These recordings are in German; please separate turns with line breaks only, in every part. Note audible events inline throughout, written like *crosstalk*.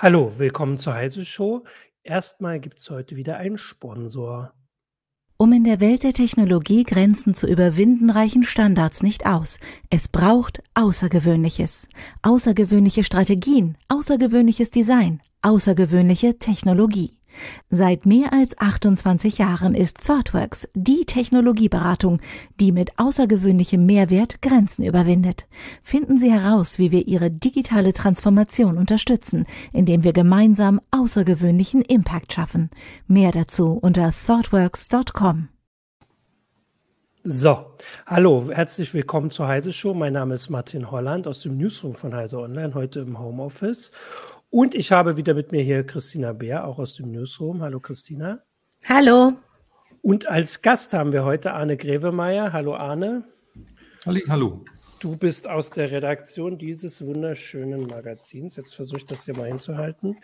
Hallo, willkommen zur Heise Show. Erstmal gibt es heute wieder einen Sponsor.
Um in der Welt der Technologie Grenzen zu überwinden, reichen Standards nicht aus. Es braucht Außergewöhnliches. Außergewöhnliche Strategien, außergewöhnliches Design, außergewöhnliche Technologie. Seit mehr als 28 Jahren ist ThoughtWorks die Technologieberatung, die mit außergewöhnlichem Mehrwert Grenzen überwindet. Finden Sie heraus, wie wir Ihre digitale Transformation unterstützen, indem wir gemeinsam außergewöhnlichen Impact schaffen. Mehr dazu unter thoughtworks.com.
So, hallo, herzlich willkommen zur Heise Show. Mein Name ist Martin Holland aus dem Newsroom von Heise Online, heute im Homeoffice. Und ich habe wieder mit mir hier Christina Bär, auch aus dem Newsroom. Hallo Christina.
Hallo.
Und als Gast haben wir heute Arne Grevemeier. Hallo Arne.
Halli, hallo.
Du bist aus der Redaktion dieses wunderschönen Magazins. Jetzt versuche ich das hier mal hinzuhalten.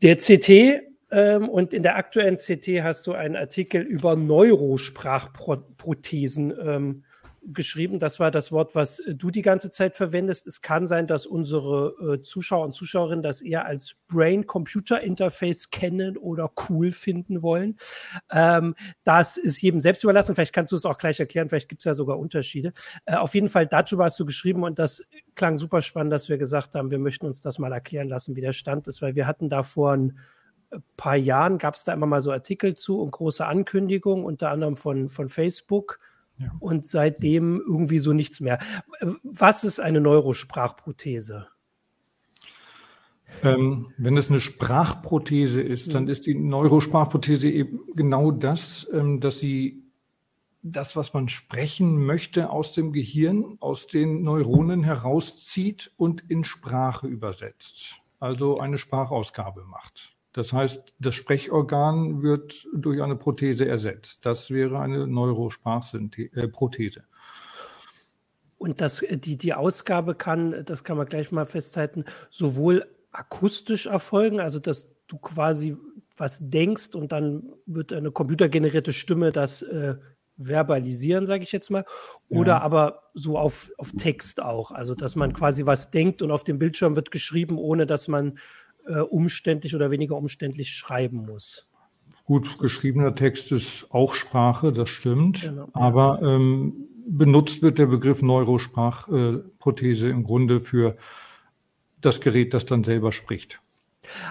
Der CT ähm, und in der aktuellen CT hast du einen Artikel über Neurosprachprothesen ähm, geschrieben. Das war das Wort, was äh, du die ganze Zeit verwendest. Es kann sein, dass unsere äh, Zuschauer und Zuschauerinnen das eher als Brain-Computer-Interface kennen oder cool finden wollen. Ähm, das ist jedem selbst überlassen. Vielleicht kannst du es auch gleich erklären. Vielleicht gibt es ja sogar Unterschiede. Äh, auf jeden Fall, darüber hast du geschrieben und das klang super spannend, dass wir gesagt haben, wir möchten uns das mal erklären lassen, wie der Stand ist, weil wir hatten da vor ein paar Jahren, gab es da immer mal so Artikel zu und große Ankündigungen, unter anderem von, von Facebook und seitdem irgendwie so nichts mehr. Was ist eine Neurosprachprothese?
Ähm, wenn es eine Sprachprothese ist, dann ist die Neurosprachprothese eben genau das, ähm, dass sie das, was man sprechen möchte, aus dem Gehirn, aus den Neuronen herauszieht und in Sprache übersetzt. Also eine Sprachausgabe macht. Das heißt, das Sprechorgan wird durch eine Prothese ersetzt. Das wäre eine Neurosprachprothese. Äh,
Und das, äh, die, die Ausgabe kann, das kann man gleich mal festhalten, sowohl akustisch erfolgen, also dass du quasi was denkst und dann wird eine computergenerierte Stimme das äh, verbalisieren, sage ich jetzt mal, oder ja. aber so auf, auf Text auch, also dass man quasi was denkt und auf dem Bildschirm wird geschrieben, ohne dass man äh, umständlich oder weniger umständlich schreiben muss.
Gut, geschriebener Text ist auch Sprache, das stimmt. Genau, Aber ähm, benutzt wird der Begriff Neurosprachprothese äh, im Grunde für das Gerät, das dann selber spricht.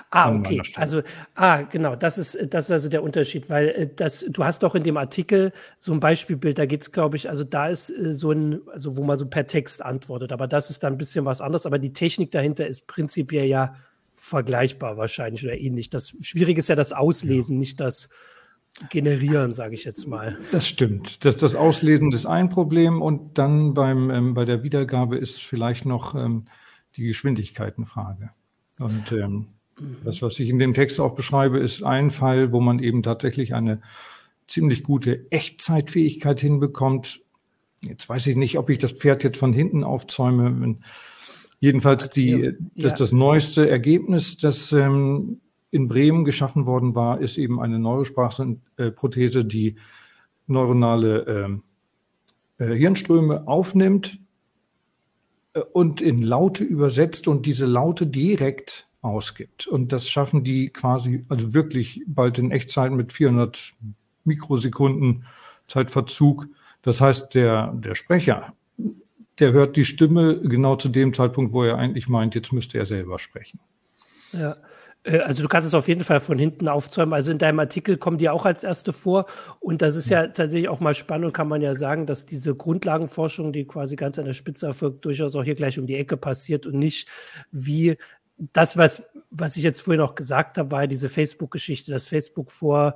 Ah, okay. Also, ah, genau, das ist, das ist also der Unterschied, weil äh, das, du hast doch in dem Artikel so ein Beispielbild, da geht es, glaube ich, also da ist äh, so ein, also wo man so per Text antwortet, aber das ist dann ein bisschen was anderes, aber die Technik dahinter ist prinzipiell ja vergleichbar wahrscheinlich oder ähnlich. Das Schwierige ist ja das Auslesen, ja. nicht das Generieren, sage ich jetzt mal.
Das stimmt. Das, das Auslesen ist ein Problem und dann beim, ähm, bei der Wiedergabe ist vielleicht noch ähm, die Geschwindigkeit eine Frage. Und ähm, mhm. das, was ich in dem Text auch beschreibe, ist ein Fall, wo man eben tatsächlich eine ziemlich gute Echtzeitfähigkeit hinbekommt. Jetzt weiß ich nicht, ob ich das Pferd jetzt von hinten aufzäume. Wenn, Jedenfalls die, das, das neueste Ergebnis, das ähm, in Bremen geschaffen worden war, ist eben eine Neurosprachprothese, die neuronale ähm, äh, Hirnströme aufnimmt äh, und in Laute übersetzt und diese Laute direkt ausgibt. Und das schaffen die quasi, also wirklich bald in Echtzeit mit 400 Mikrosekunden Zeitverzug. Das heißt, der, der Sprecher der hört die Stimme genau zu dem Zeitpunkt, wo er eigentlich meint, jetzt müsste er selber sprechen.
Ja. Äh, also du kannst es auf jeden Fall von hinten aufzäumen. Also in deinem Artikel kommen die auch als erste vor. Und das ist ja, ja tatsächlich auch mal spannend und kann man ja sagen, dass diese Grundlagenforschung, die quasi ganz an der Spitze erfolgt, durchaus auch hier gleich um die Ecke passiert und nicht wie das, was, was ich jetzt vorhin auch gesagt habe, war diese Facebook-Geschichte, dass Facebook vor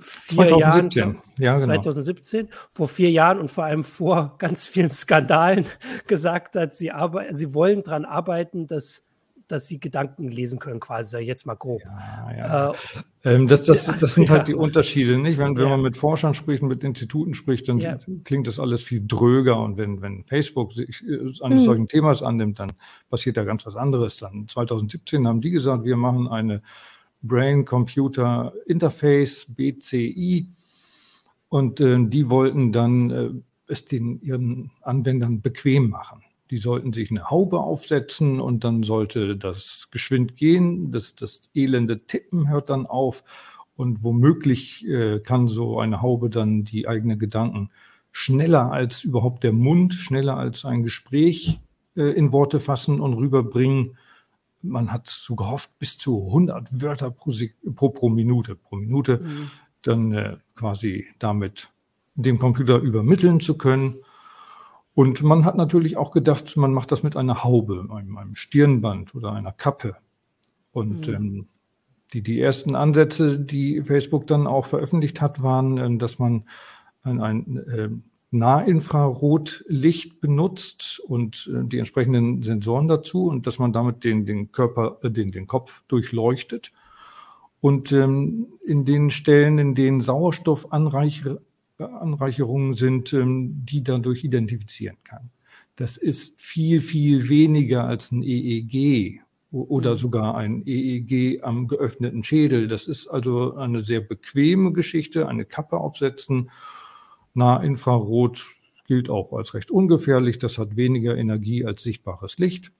vier 2017. Jahren, ja, genau. 2017, vor vier Jahren und vor allem vor ganz vielen Skandalen *laughs* gesagt hat, sie, arbeiten, sie wollen daran arbeiten, dass, dass sie Gedanken lesen können, quasi, jetzt mal grob.
Ja, ja. Äh, ähm, das, das, das sind halt *laughs* die Unterschiede, nicht? Wenn, wenn man mit Forschern spricht, mit Instituten spricht, dann klingt das alles viel dröger. Und wenn, wenn Facebook sich äh, eines mhm. solchen Themas annimmt, dann passiert da ganz was anderes. Dann 2017 haben die gesagt, wir machen eine Brain-Computer Interface, BCI. Und äh, die wollten dann äh, es den ihren Anwendern bequem machen. Die sollten sich eine Haube aufsetzen und dann sollte das geschwind gehen. Das, das elende Tippen hört dann auf. Und womöglich äh, kann so eine Haube dann die eigenen Gedanken schneller als überhaupt der Mund, schneller als ein Gespräch äh, in Worte fassen und rüberbringen. Man hat so gehofft, bis zu 100 Wörter pro, pro, pro Minute, pro Minute, mhm. dann äh, quasi damit dem Computer übermitteln zu können. Und man hat natürlich auch gedacht, man macht das mit einer Haube, einem, einem Stirnband oder einer Kappe. Und mhm. ähm, die, die ersten Ansätze, die Facebook dann auch veröffentlicht hat, waren, äh, dass man ein, ein äh, Nahinfrarotlicht benutzt und äh, die entsprechenden Sensoren dazu und dass man damit den, den Körper, äh, den, den Kopf durchleuchtet. Und ähm, in den Stellen, in denen Sauerstoffanreicherungen sind, ähm, die dadurch identifizieren kann. Das ist viel, viel weniger als ein EEG oder mhm. sogar ein EEG am geöffneten Schädel. Das ist also eine sehr bequeme Geschichte, eine Kappe aufsetzen Nahinfrarot gilt auch als recht ungefährlich. Das hat weniger Energie als sichtbares Licht.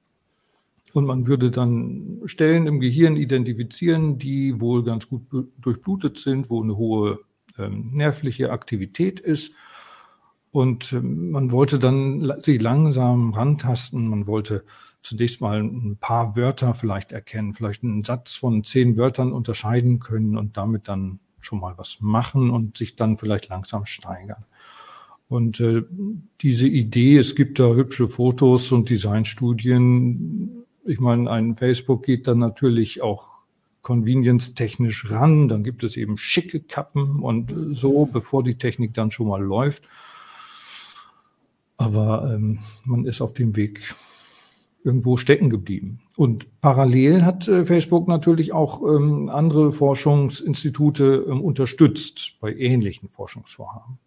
Und man würde dann Stellen im Gehirn identifizieren, die wohl ganz gut durchblutet sind, wo eine hohe ähm, nervliche Aktivität ist. Und ähm, man wollte dann sich langsam rantasten. Man wollte zunächst mal ein paar Wörter vielleicht erkennen, vielleicht einen Satz von zehn Wörtern unterscheiden können und damit dann schon mal was machen und sich dann vielleicht langsam steigern. Und äh, diese Idee, es gibt da hübsche Fotos und Designstudien. Ich meine, ein Facebook geht dann natürlich auch convenience-technisch ran. Dann gibt es eben schicke Kappen und so, bevor die Technik dann schon mal läuft. Aber ähm, man ist auf dem Weg irgendwo stecken geblieben. Und parallel hat äh, Facebook natürlich auch ähm, andere Forschungsinstitute ähm, unterstützt bei ähnlichen Forschungsvorhaben.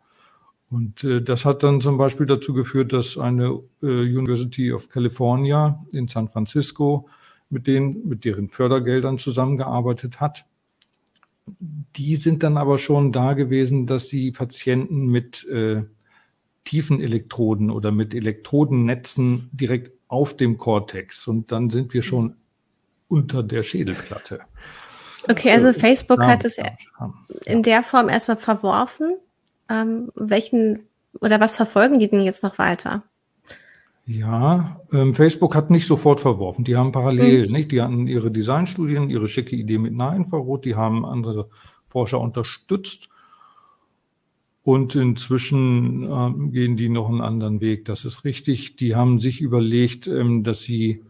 Und äh, das hat dann zum Beispiel dazu geführt, dass eine äh, University of California in San Francisco mit denen, mit deren Fördergeldern zusammengearbeitet hat. Die sind dann aber schon da gewesen, dass sie Patienten mit äh, tiefen Elektroden oder mit Elektrodennetzen direkt auf dem Cortex und dann sind wir schon unter der Schädelplatte.
Okay, also äh, Facebook ja, hat es ja, in der Form erstmal verworfen. Ähm, welchen oder was verfolgen die denn jetzt noch weiter?
Ja, ähm, Facebook hat nicht sofort verworfen. Die haben parallel, mhm. nicht? Die hatten ihre Designstudien, ihre schicke Idee mit Nahinfrarot, die haben andere Forscher unterstützt und inzwischen äh, gehen die noch einen anderen Weg. Das ist richtig. Die haben sich überlegt, ähm, dass sie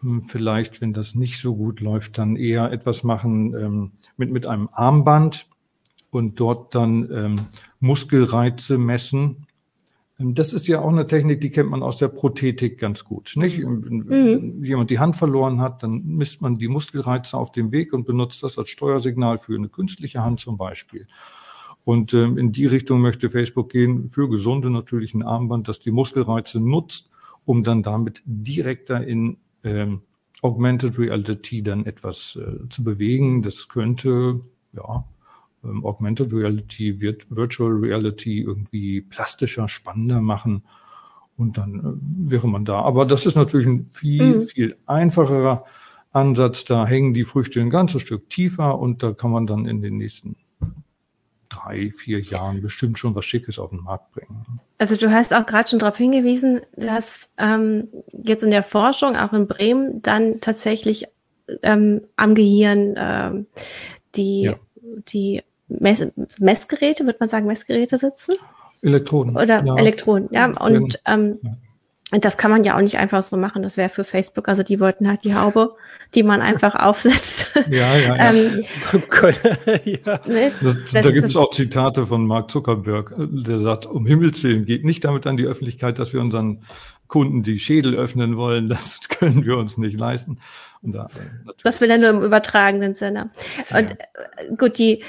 hm, vielleicht, wenn das nicht so gut läuft, dann eher etwas machen ähm, mit, mit einem Armband und dort dann ähm, Muskelreize messen. Ähm, das ist ja auch eine Technik, die kennt man aus der Prothetik ganz gut. Nicht? Mhm. Wenn jemand die Hand verloren hat, dann misst man die Muskelreize auf dem Weg und benutzt das als Steuersignal für eine künstliche Hand zum Beispiel. Und ähm, in die Richtung möchte Facebook gehen, für Gesunde natürlich ein Armband, das die Muskelreize nutzt, um dann damit direkter in ähm, Augmented Reality dann etwas äh, zu bewegen. Das könnte, ja, ähm, Augmented Reality wird Virtual Reality irgendwie plastischer, spannender machen. Und dann äh, wäre man da. Aber das ist natürlich ein viel, mhm. viel einfacherer Ansatz. Da hängen die Früchte ein ganzes Stück tiefer und da kann man dann in den nächsten drei, vier Jahren bestimmt schon was Schickes auf den Markt bringen.
Also du hast auch gerade schon darauf hingewiesen, dass ähm, jetzt in der Forschung, auch in Bremen, dann tatsächlich ähm, am Gehirn ähm, die, ja. die Mess Messgeräte, würde man sagen, Messgeräte sitzen?
Elektroden.
Oder ja. Elektroden, ja. Und ähm, ja. Und das kann man ja auch nicht einfach so machen. Das wäre für Facebook. Also die wollten halt die Haube, die man einfach *laughs* aufsetzt.
Ja, ja, ja. ähm, ja. *laughs* Ne? Das, das, da gibt es auch Zitate von Mark Zuckerberg, der sagt, um Himmels Willen, geht nicht damit an die Öffentlichkeit, dass wir unseren Kunden die Schädel öffnen wollen. *laughs* Das können wir uns nicht leisten.
Da, das will er nur im übertragenen Sinne. Und ja. Äh, gut, die,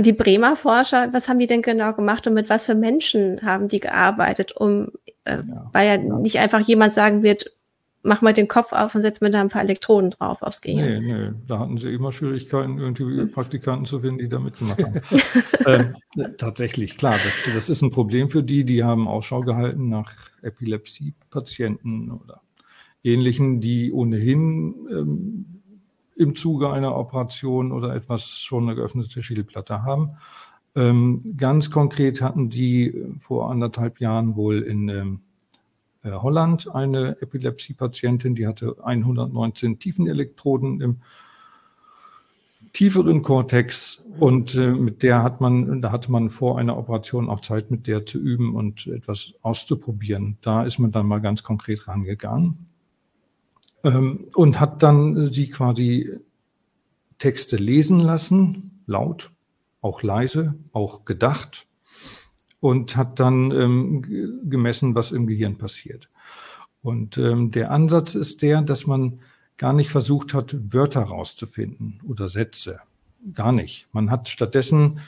die Bremer Forscher, was haben die denn genau gemacht und mit was für Menschen haben die gearbeitet, um, äh, ja, weil ja, ja, nicht einfach jemand sagen wird, mach mal den Kopf auf und setz mir da ein paar Elektroden drauf aufs Gehirn.
Nee, nee, da hatten sie immer Schwierigkeiten, irgendwie Praktikanten zu finden, die da mitgemacht haben. *laughs* ähm, tatsächlich, klar, das, das ist ein Problem für die, die haben Ausschau gehalten nach Epilepsie-Patienten oder ähnlichen, die ohnehin ähm, im Zuge einer Operation oder etwas schon eine geöffnete Schädelplatte haben. Ähm, ganz konkret hatten die vor anderthalb Jahren wohl in ähm, äh, Holland eine Epilepsie-Patientin, die hatte 119 Tiefenelektroden im tieferen Kortex und äh, mit der hat man, da hatte man vor einer Operation auch Zeit, mit der zu üben und etwas auszuprobieren. Da ist man dann mal ganz konkret rangegangen ähm, und hat dann sie quasi Texte lesen lassen, laut, auch leise, auch gedacht und hat dann ähm, gemessen, was im Gehirn passiert. Und ähm, der Ansatz ist der, dass man gar nicht versucht hat, Wörter rauszufinden oder Sätze. Gar nicht. Man hat stattdessen,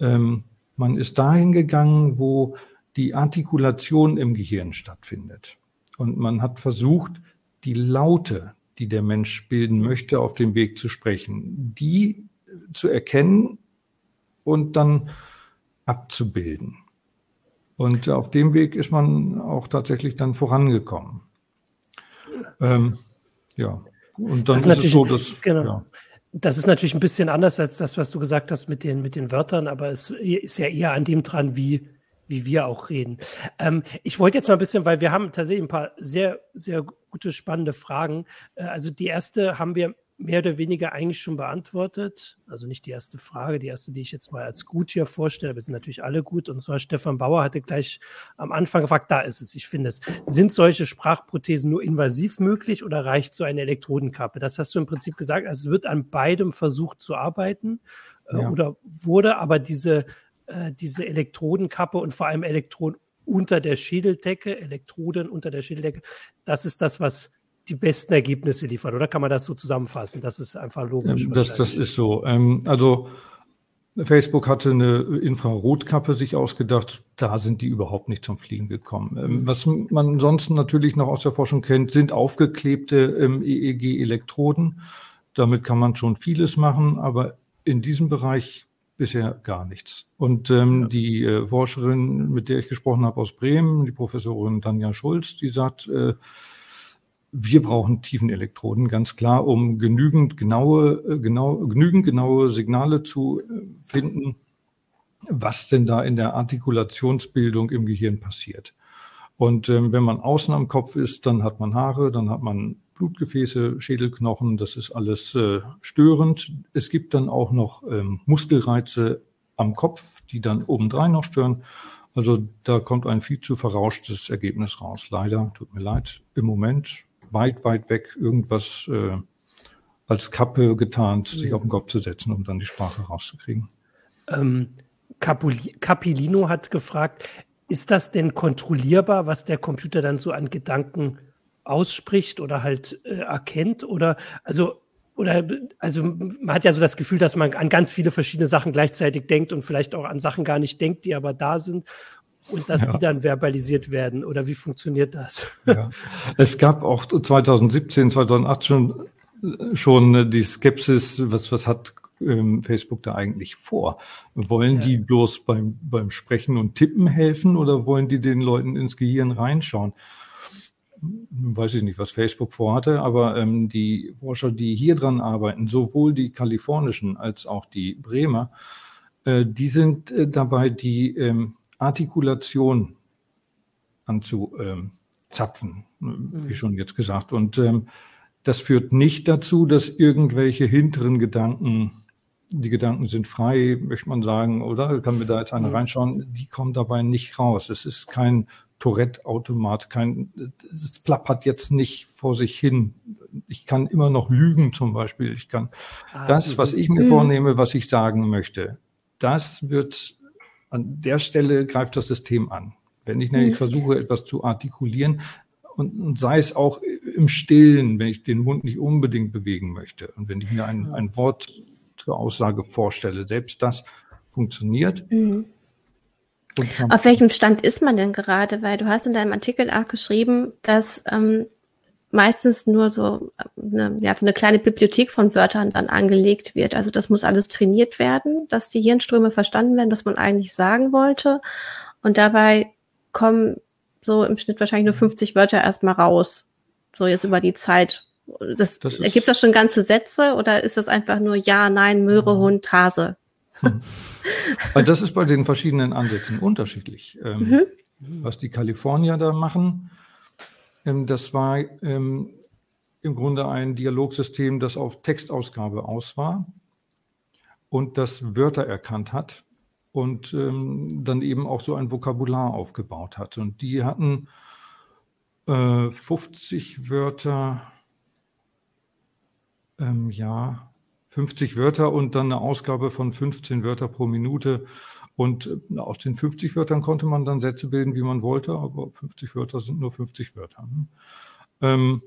ähm, man ist dahin gegangen, wo die Artikulation im Gehirn stattfindet. Und man hat versucht, die Laute, die der Mensch bilden möchte, auf dem Weg zu sprechen, die zu erkennen und dann abzubilden. Und auf dem Weg ist man auch tatsächlich dann vorangekommen. Ähm, ja, und dann
das ist, ist es so, dass. Genau. Ja. Das ist natürlich ein bisschen anders als das, was du gesagt hast mit den, mit den Wörtern, aber es ist ja eher an dem dran, wie, wie wir auch reden. Ähm, ich wollte jetzt mal ein bisschen, weil wir haben tatsächlich ein paar sehr, sehr gute, spannende Fragen. Äh, also die erste haben wir mehr oder weniger eigentlich schon beantwortet. Also nicht die erste Frage, die erste, die ich jetzt mal als gut hier vorstelle. Wir sind natürlich alle gut. Und zwar Stefan Bauer hatte gleich am Anfang gefragt, da ist es, ich finde es. Sind solche Sprachprothesen nur invasiv möglich oder reicht so eine Elektrodenkappe? Das hast du im Prinzip gesagt. Also es wird an beidem versucht zu arbeiten äh, ja. oder wurde, aber diese, äh, diese Elektrodenkappe und vor allem Elektroden unter der Schädeldecke, Elektroden unter der Schädeldecke, das ist das, was die besten Ergebnisse liefert, oder kann man das so zusammenfassen? Das ist einfach logisch.
Das, das ist so. Ähm, also Facebook hatte eine Infrarotkappe sich ausgedacht, da sind die überhaupt nicht zum Fliegen gekommen. Ähm, mhm. was man ansonsten natürlich noch aus der Forschung kennt, sind aufgeklebte ähm, EEG-Elektroden. Damit kann man schon vieles machen, aber in diesem Bereich bisher gar nichts. Und ähm, ja. die äh, Forscherin, mit der ich gesprochen habe aus Bremen, die Professorin Tanja Schulz, die sagt, äh, wir brauchen Tiefenelektroden, ganz klar, um genügend genaue, äh, genau, genügend genaue Signale zu äh, finden, was denn da in der Artikulationsbildung im Gehirn passiert. Und ähm, wenn man außen am Kopf ist, dann hat man Haare, dann hat man Blutgefäße, Schädelknochen, das ist alles äh, störend. Es gibt dann auch noch ähm, Muskelreize am Kopf, die dann obendrein noch stören. Also da kommt ein viel zu verrauschtes Ergebnis raus. Leider, tut mir leid, im Moment weit, weit weg irgendwas äh, als Kappe getarnt, sich auf den Kopf zu setzen, um dann die Sprache rauszukriegen.
Ähm, Capilino hat gefragt, ist das denn kontrollierbar, was der Computer dann so an Gedanken ausspricht oder halt äh, erkennt? Oder also oder also man hat ja so das Gefühl, dass man an ganz viele verschiedene Sachen gleichzeitig denkt und vielleicht auch an Sachen gar nicht denkt, die aber da sind und dass ja. die dann verbalisiert werden? Oder wie funktioniert das?
Ja. Es gab auch 2017, 2018 schon die Skepsis, was, was hat ähm, Facebook da eigentlich vor? Wollen ja. die bloß beim, beim Sprechen und Tippen helfen oder wollen die den Leuten ins Gehirn reinschauen? Weiß ich nicht, was Facebook vorhatte, aber ähm, die Forscher, die hier dran arbeiten, sowohl die kalifornischen als auch die Bremer, äh, die sind äh, dabei, die ähm, Artikulation anzuzapfen, wie mhm. schon jetzt gesagt. Und ähm, das führt nicht dazu, dass irgendwelche hinteren Gedanken, die Gedanken sind frei, möchte man sagen, oder kann mir da jetzt einer mhm. reinschauen, die kommen dabei nicht raus. Es ist kein Tourette-Automat, kein, es plappert jetzt nicht vor sich hin. Ich kann immer noch lügen zum Beispiel. Ich kann ah, das, was ich mir mhm. vornehme, was ich sagen möchte, das wird an der Stelle greift das System an. Wenn ich nämlich mhm. versuche, etwas zu artikulieren, und, und, sei es auch im Stillen, wenn ich den Mund nicht unbedingt bewegen möchte und wenn ich mir ein, ein Wort zur Aussage vorstelle, selbst das funktioniert. Mhm.
Auf welchem Stand ist man denn gerade? Weil du hast in deinem Artikel auch geschrieben, dass ähm, meistens nur so eine, ja, so eine kleine Bibliothek von Wörtern dann angelegt wird. Also das muss alles trainiert werden, dass die Hirnströme verstanden werden, was man eigentlich sagen wollte. Und dabei kommen so im Schnitt wahrscheinlich nur 50 Wörter erstmal raus. So jetzt über die Zeit. Das, das ergibt das schon ganze Sätze oder ist das einfach nur Ja, Nein, Möhre. Hund, Hase?
Hm. *laughs* Das ist bei den verschiedenen Ansätzen unterschiedlich. Ähm, mhm. Was die Kalifornier da machen, ähm, das war ähm, im Grunde ein Dialogsystem, das auf Textausgabe aus war und das Wörter erkannt hat und dann eben auch so ein Vokabular aufgebaut hat. Und die hatten 50 äh, Wörter, ja, 50 Wörter und dann eine Ausgabe von 15 Wörter pro Minute. Und äh, aus den 50 Wörtern konnte man dann Sätze bilden, wie man wollte, aber 50 Wörter sind nur 50 Wörter. Ne? Ähm,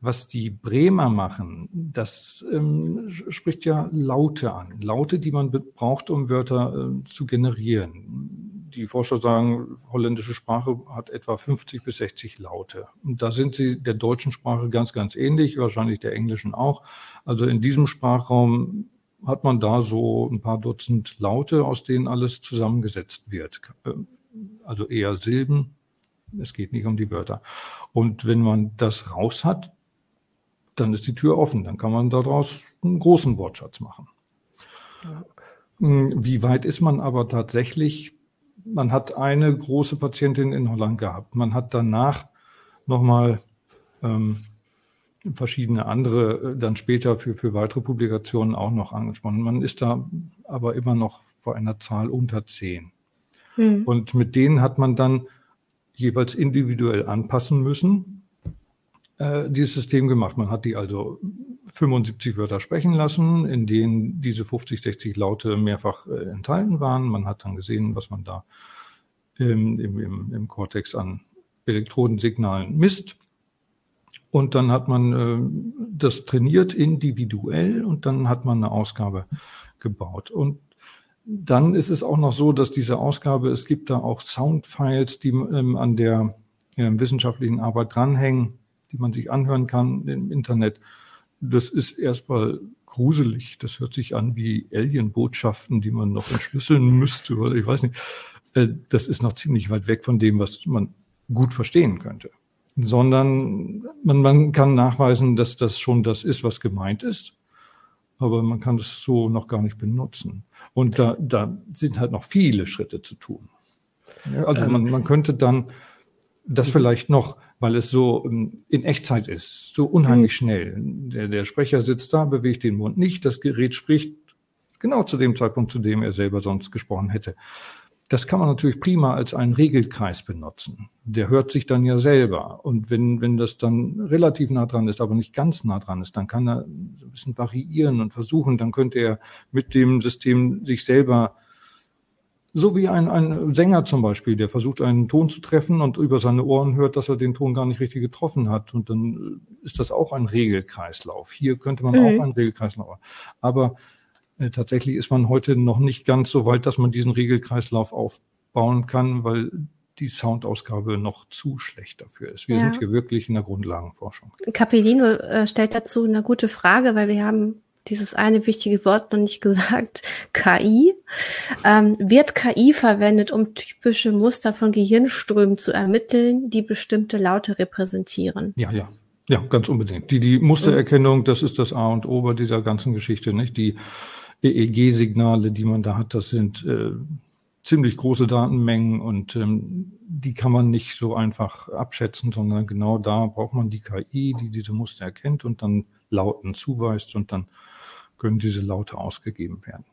was die Bremer machen, das ähm, spricht ja Laute an. Laute, die man braucht, um Wörter äh, zu generieren. Die Forscher sagen, holländische Sprache hat etwa 50 bis 60 Laute. Und da sind sie der deutschen Sprache ganz, ganz ähnlich, wahrscheinlich der englischen auch. Also in diesem Sprachraum hat man da so ein paar Dutzend Laute, aus denen alles zusammengesetzt wird. Also eher Silben. Es geht nicht um die Wörter. Und wenn man das raus hat, dann ist die Tür offen. Dann kann man daraus einen großen Wortschatz machen. Ja. Hm, wie weit ist man aber tatsächlich? Man hat eine große Patientin in Holland gehabt. Man hat danach nochmal ähm, verschiedene andere äh, dann später für, für weitere Publikationen auch noch angesprochen. Man ist da aber immer noch vor einer Zahl unter zehn. Hm. Und mit denen hat man dann jeweils individuell anpassen müssen äh, dieses System gemacht. Man hat die also 75 Wörter sprechen lassen, in denen diese 50, 60 Laute mehrfach äh, enthalten waren. Man hat dann gesehen, was man da im, im, im Cortex an Elektrodensignalen misst. Und dann hat man äh, das trainiert individuell und dann hat man eine Ausgabe gebaut. Und dann ist es auch noch so, dass diese Ausgabe, es gibt da auch Soundfiles, die ähm, an der äh, wissenschaftlichen Arbeit dranhängen die man sich anhören kann im Internet. Das ist erstmal gruselig. Das hört sich an wie Alien-Botschaften, die man noch entschlüsseln *laughs* müsste oder ich weiß nicht. Äh, das ist noch ziemlich weit weg von dem, was man gut verstehen könnte. Sondern man, man kann nachweisen, dass das schon das ist, was gemeint ist. Aber man kann es so noch gar nicht benutzen. Und da, da sind halt noch viele Schritte zu tun. also man, man könnte dann das vielleicht noch weil es so ähm, in Echtzeit ist, so unheimlich mhm. schnell. Der, der Sprecher sitzt da, bewegt den Mund nicht, das Gerät spricht genau zu dem Zeitpunkt, zu dem er selber sonst gesprochen hätte. Das kann man natürlich prima als einen Regelkreis benutzen. Der hört sich dann ja selber. Und wenn, wenn das dann relativ nah dran ist, aber nicht ganz nah dran ist, dann kann er ein bisschen variieren und versuchen. Dann könnte er mit dem System sich selber so wie ein, ein Sänger zum Beispiel, der versucht, einen Ton zu treffen und über seine Ohren hört, dass er den Ton gar nicht richtig getroffen hat. Und dann ist das auch ein Regelkreislauf. Hier könnte man mhm. auch einen Regelkreislauf. Aber äh, tatsächlich ist man heute noch nicht ganz so weit, dass man diesen Regelkreislauf aufbauen kann, weil die Soundausgabe noch zu schlecht dafür ist. Wir ja. sind hier wirklich in der Grundlagenforschung.
Capellino äh, stellt dazu eine gute Frage, weil wir haben dieses eine wichtige Wort noch nicht *laughs* gesagt, KI. Ähm, wird KI verwendet, um typische Muster von Gehirnströmen zu ermitteln, die bestimmte Laute repräsentieren?
Ja, ja. Ja, ganz unbedingt. Die, die Mustererkennung, das ist das A und O bei dieser ganzen Geschichte, nicht? Die EEG-Signale, die man da hat, das sind äh, ziemlich große Datenmengen und ähm, die kann man nicht so einfach abschätzen, sondern genau da braucht man die KI, die diese Muster erkennt und dann Lauten zuweist und dann können diese Laute ausgegeben werden.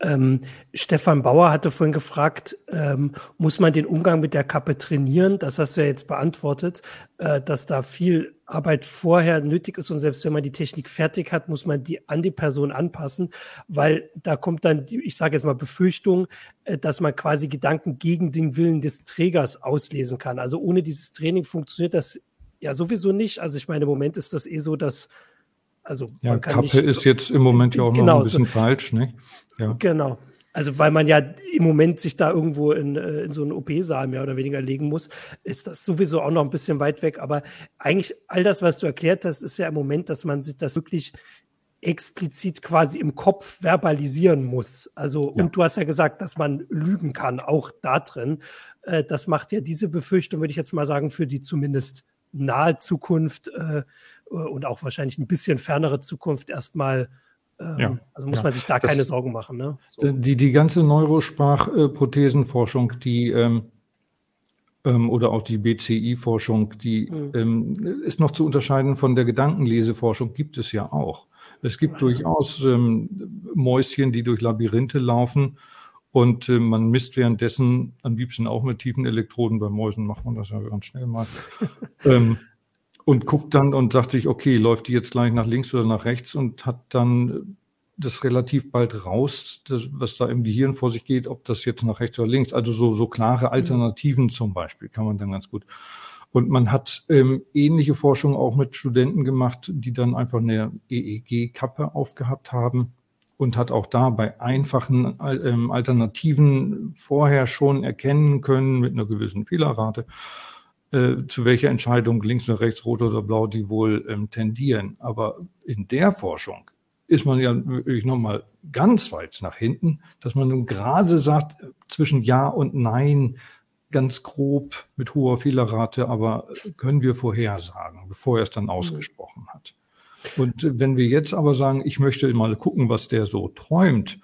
Ähm, Stefan Bauer hatte vorhin gefragt, ähm, muss man den Umgang mit der Kappe trainieren? Das hast du ja jetzt beantwortet, äh, dass da viel Arbeit vorher nötig ist und selbst wenn man die Technik fertig hat, muss man die an die Person anpassen, weil da kommt dann, die, ich sage jetzt mal Befürchtung, äh, dass man quasi Gedanken gegen den Willen des Trägers auslesen kann. Also ohne dieses Training funktioniert das ja sowieso nicht. Also ich meine, im Moment ist das eh so, dass also
ja, Kappe nicht, ist jetzt im Moment ja auch genau, noch ein bisschen so. falsch, ne?
Ja. Genau. Also weil man ja im Moment sich da irgendwo in, äh, in so einen OP-Saal mehr oder weniger legen muss, ist das sowieso auch noch ein bisschen weit weg. Aber eigentlich all das, was du erklärt hast, ist ja im Moment, dass man sich das wirklich explizit quasi im Kopf verbalisieren muss. Also, ja. und du hast ja gesagt, dass man lügen kann, auch da drin. Äh, das macht ja diese Befürchtung, würde ich jetzt mal sagen, für die zumindest nahe Zukunft äh, und auch wahrscheinlich ein bisschen fernere Zukunft erstmal ähm, ja, also muss ja. man sich da keine das, Sorgen machen. Ne?
So. Die, die ganze Neurosprachprothesenforschung, die ähm, ähm, oder auch die BCI-Forschung, die mhm. ähm, ist noch zu unterscheiden von der Gedankenleseforschung, gibt es ja auch. Es gibt durchaus ähm, Mäuschen, die durch Labyrinthe laufen und äh, man misst währenddessen am liebsten auch mit tiefen Elektroden. Bei Mäusen macht man das ja ganz schnell mal. *laughs* und guckt dann und sagt sich, okay, läuft die jetzt gleich nach links oder nach rechts und hat dann das relativ bald raus, das, was da im Gehirn vor sich geht, ob das jetzt nach rechts oder links, also so, so klare mhm. Alternativen zum Beispiel, kann man dann ganz gut. Und man hat ähm, ähnliche Forschung auch mit Studenten gemacht, die dann einfach eine EEG-Kappe aufgehabt haben und hat auch da bei einfachen ähm, Alternativen vorher schon erkennen können mit einer gewissen Fehlerrate, äh, zu welcher Entscheidung links oder rechts, rot oder blau, die wohl ähm, tendieren. Aber in der Forschung ist man ja wirklich nochmal ganz weit nach hinten, dass man nun gerade sagt, zwischen Ja und Nein, ganz grob mit hoher Fehlerrate, aber können wir vorhersagen, bevor er es dann mhm. ausgesprochen hat. Und wenn wir jetzt aber sagen, ich möchte mal gucken, was der so träumt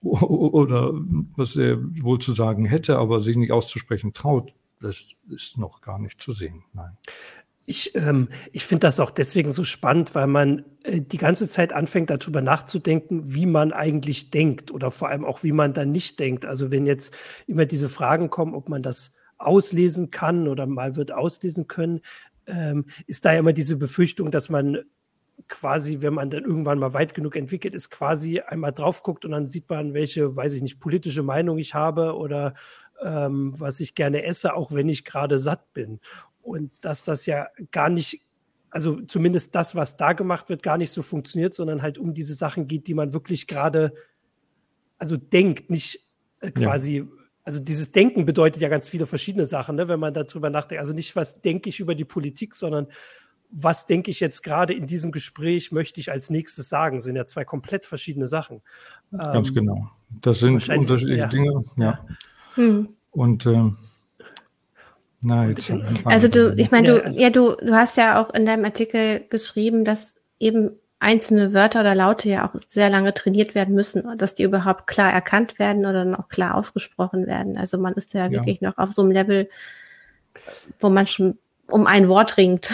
oder was er wohl zu sagen hätte, aber sich nicht auszusprechen traut, das ist noch gar nicht zu sehen. Nein.
Ich, ähm, ich finde das auch deswegen so spannend, weil man äh, die ganze Zeit anfängt, darüber nachzudenken, wie man eigentlich denkt oder vor allem auch, wie man dann nicht denkt. Also wenn jetzt immer diese Fragen kommen, ob man das auslesen kann oder mal wird auslesen können, ähm, ist da ja immer diese Befürchtung, dass man quasi, wenn man dann irgendwann mal weit genug entwickelt ist, quasi einmal drauf guckt und dann sieht man, welche, weiß ich nicht, politische Meinung ich habe oder ähm, was ich gerne esse, auch wenn ich gerade satt bin. Und dass das ja gar nicht, also zumindest das, was da gemacht wird, gar nicht so funktioniert, sondern halt um diese Sachen geht, die man wirklich gerade, also denkt, nicht äh, quasi. Ja. Also dieses Denken bedeutet ja ganz viele verschiedene Sachen, ne, wenn man darüber nachdenkt. Also nicht, was denke ich über die Politik, sondern was denke ich jetzt gerade in diesem Gespräch, möchte ich als nächstes sagen, sind ja zwei komplett verschiedene Sachen.
Ganz ähm, genau. Das sind unterschiedliche ja. Dinge. Ja. Hm. Und ähm,
na, jetzt also du, ich meine, du, ja, du, du hast ja auch in deinem Artikel geschrieben, dass eben einzelne Wörter oder Laute ja auch sehr lange trainiert werden müssen, dass die überhaupt klar erkannt werden oder dann auch klar ausgesprochen werden. Also man ist ja, ja. wirklich noch auf so einem Level, wo man schon um ein Wort ringt.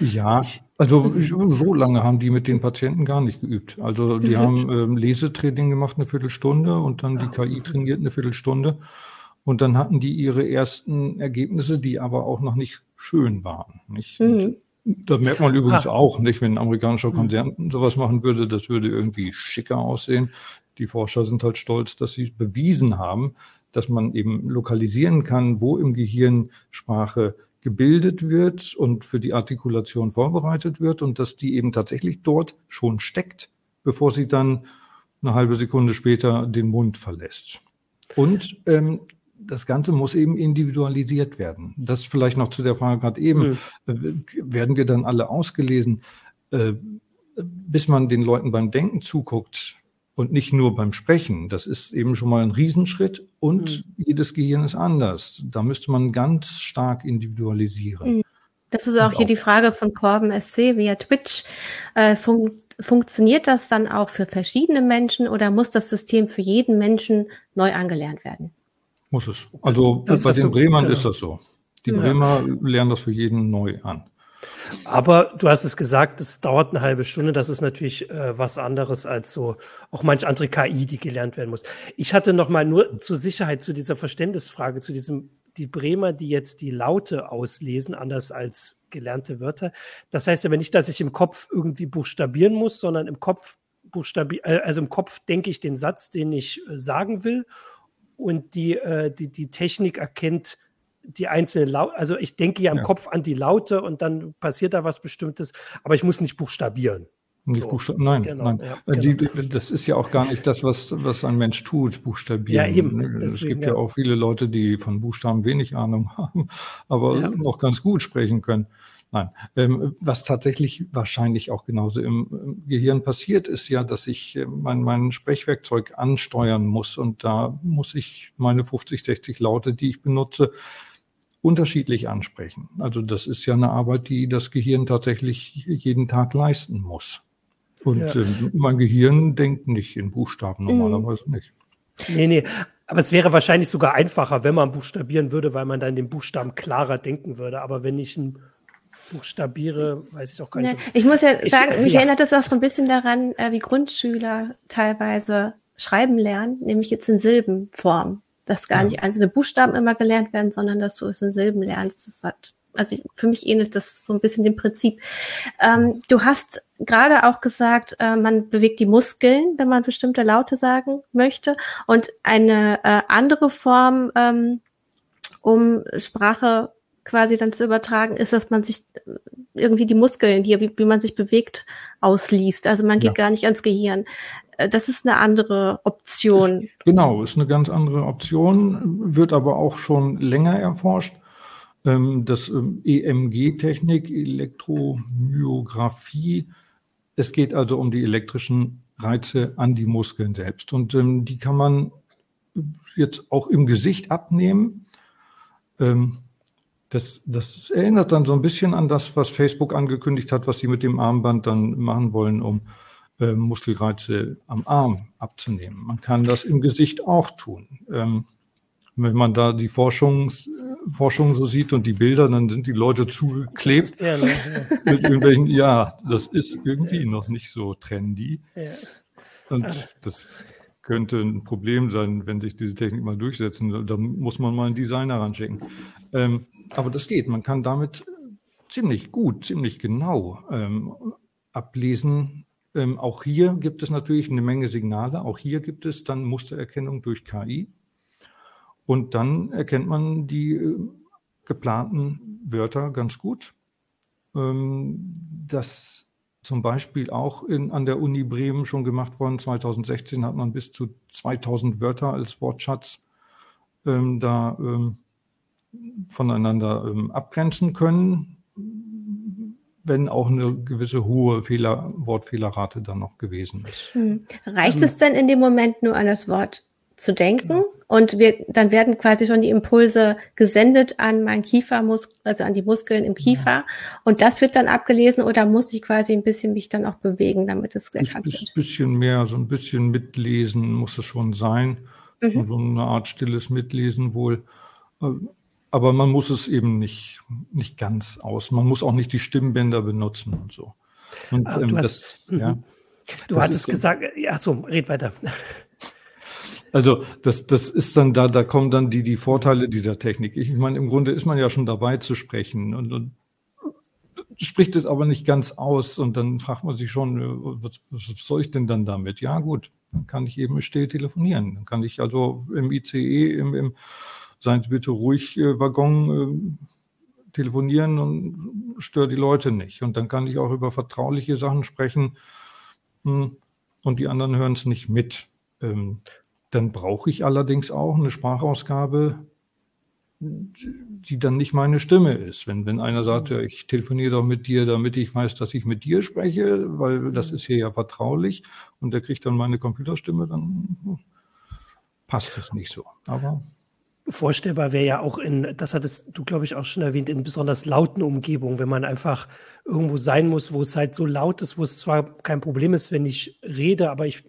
Ja, also so lange haben die mit den Patienten gar nicht geübt. Also die haben ähm, Lesetraining gemacht eine Viertelstunde und dann die. KI trainiert eine Viertelstunde. Und dann hatten die ihre ersten Ergebnisse, die aber auch noch nicht schön waren. Nicht? Mhm. Da merkt man übrigens ah. auch, nicht, wenn ein amerikanischer mhm. Konzern mhm. sowas machen würde, das würde irgendwie schicker aussehen. Die Forscher sind halt stolz, dass sie bewiesen haben, dass man eben lokalisieren kann, wo im Gehirn Sprache gebildet wird und für die Artikulation vorbereitet wird und dass die eben tatsächlich dort schon steckt, bevor sie dann eine halbe Sekunde später den Mund verlässt. Und ähm, das Ganze muss eben individualisiert werden. Das vielleicht noch zu der Frage gerade eben. Mhm. Werden wir dann alle ausgelesen? Äh, bis man den Leuten beim Denken zuguckt, und nicht nur beim Sprechen. Das ist eben schon mal ein Riesenschritt und mhm. jedes Gehirn ist anders. Da müsste man ganz stark individualisieren. Mhm.
Das ist auch und hier auch. die Frage von Corben SC via Twitch. Äh, fun funktioniert das dann auch für verschiedene Menschen oder muss das System für jeden Menschen neu angelernt werden?
Muss es. Also das bei den so, Bremern genau. ist das so. Die ja. Bremer lernen das für jeden neu an.
Aber du hast es gesagt, es dauert eine halbe Stunde. Das ist natürlich äh, was anderes als so auch manch andere KI, die gelernt werden muss. Ich hatte noch mal nur zur Sicherheit zu dieser Verständnisfrage, zu diesem die Bremer, die jetzt die Laute auslesen, anders als gelernte Wörter. Das heißt aber nicht, dass ich im Kopf irgendwie buchstabieren muss, sondern im Kopf buchstabier, äh, also im Kopf denke ich den Satz, den ich äh, sagen will, und die äh, die die Technik erkennt die einzelnen Laute, also ich denke ja im ja. Kopf an die Laute und dann passiert da was Bestimmtes, aber ich muss nicht buchstabieren.
Nicht so. Buchstaben, nein, genau, nein. Ja, genau. Die, das ist ja auch gar nicht das, was, was ein Mensch tut, buchstabieren. Ja, eben. Deswegen, es gibt ja. ja. auch viele Leute, die von Buchstaben wenig Ahnung *laughs* haben, aber ja. auch ganz gut sprechen können. Nein, ähm, was tatsächlich wahrscheinlich auch genauso im, Gehirn passiert, ist ja, dass ich äh, mein, mein Sprechwerkzeug ansteuern muss und da muss ich meine 50, 60 Laute, die ich benutze, unterschiedlich ansprechen. Also das ist ja eine Arbeit, die das Gehirn tatsächlich jeden Tag leisten muss. Und ja. äh, mein Gehirn denkt nicht in Buchstaben mhm. normalerweise mhm. nicht.
Nee, nee. Aber es wäre wahrscheinlich sogar einfacher, wenn man buchstabieren würde, weil man dann den Buchstaben klarer denken würde. Aber wenn ich ein buchstabiere, weiß ich auch gar nicht. Ja,
ich muss ja ich, sagen, mich ja. erinnert das auch so ein bisschen daran, äh, wie Grundschüler teilweise schreiben lernen, nämlich jetzt in Silbenform. Dass gar ja. nicht einzelne Buchstaben immer gelernt werden, sondern dass du es in Silben lernst. Das hat, also für mich ähnelt das so ein bisschen dem Prinzip. Ähm, du hast gerade auch gesagt, äh, man bewegt die Muskeln, wenn man bestimmte Laute sagen möchte. Und eine äh, andere Form, ähm, um Sprache quasi dann zu übertragen, ist, dass man sich irgendwie die Muskeln hier, wie, wie man sich bewegt, ausliest. Also man geht ja. gar nicht ans Gehirn. Äh, das ist eine andere Option.
Ist, genau, ist eine ganz andere Option, wird aber auch schon länger erforscht. Ähm, das ähm, EMG-Technik, Elektromyographie, es geht also um die elektrischen Reize an die Muskeln selbst. Und ähm, die kann man jetzt auch im Gesicht abnehmen. Das, das erinnert dann so ein bisschen an das, was Facebook angekündigt hat, was sie mit dem Armband dann machen wollen, um äh, Muskelreize am Arm abzunehmen. Man kann das im Gesicht auch tun. Ähm, wenn man da die Forschungs, Forschung so sieht und die Bilder, dann sind die Leute zugeklebt. Ja, *laughs* mit irgendwelchen, ja, das ist irgendwie ja, noch nicht so trendy. Ja. Und das könnte ein Problem sein, wenn sich diese Technik mal durchsetzen. Da muss man mal einen Designer ranschicken. Ähm, aber das geht. Man kann damit ziemlich gut, ziemlich genau ähm, ablesen. Ähm, auch hier gibt es natürlich eine Menge Signale. Auch hier gibt es dann Mustererkennung durch KI. Und dann erkennt man die äh, geplanten Wörter ganz gut. Ähm, das zum Beispiel auch in, an der Uni Bremen schon gemacht worden. 2016 hat man bis zu 2000 Wörter als Wortschatz ähm, da ähm, voneinander ähm, abgrenzen können, wenn auch eine gewisse hohe Fehler, Wortfehlerrate dann noch gewesen ist. Hm.
Reicht es denn in dem Moment nur an das Wort zu denken genau. und wir, dann werden quasi schon die Impulse gesendet an meinen Kiefermuskel, also an die Muskeln im Kiefer ja. und das wird dann abgelesen oder muss ich quasi ein bisschen mich dann auch bewegen, damit es
erkannt wird? Ein bisschen mehr, so ein bisschen mitlesen muss es schon sein, mhm. so eine Art stilles Mitlesen wohl. Aber man muss es eben nicht, nicht ganz aus. Man muss auch nicht die Stimmbänder benutzen und so. Und
ah, ähm, hast, das, ja, mhm. Du das hattest gesagt, ja, so, red weiter.
Also das, das ist dann da, da kommen dann die, die Vorteile dieser Technik. Ich meine, im Grunde ist man ja schon dabei zu sprechen und, und spricht es aber nicht ganz aus und dann fragt man sich schon, äh, was, was soll ich denn dann damit? Ja gut, dann kann ich eben still telefonieren. Dann kann ich also im ICE, im, im seien Sie bitte ruhig äh, Waggon äh, telefonieren und stört die Leute nicht. Und dann kann ich auch über vertrauliche Sachen sprechen mh, hm, und die anderen hören es nicht mit. Ähm, dann brauche ich allerdings auch eine Sprachausgabe, die dann nicht meine Stimme ist. Wenn, wenn einer sagt, ja, ich telefoniere doch mit dir, damit ich weiß, dass ich mit dir spreche, weil das ist hier ja vertraulich und der kriegt dann meine Computerstimme, dann passt das nicht so. Aber
Vorstellbar wäre ja auch in, das hattest du, glaube ich, auch schon erwähnt, in besonders lauten Umgebungen, wenn man einfach irgendwo sein muss, wo es halt so laut ist, wo es zwar kein Problem ist, wenn ich rede, aber ich,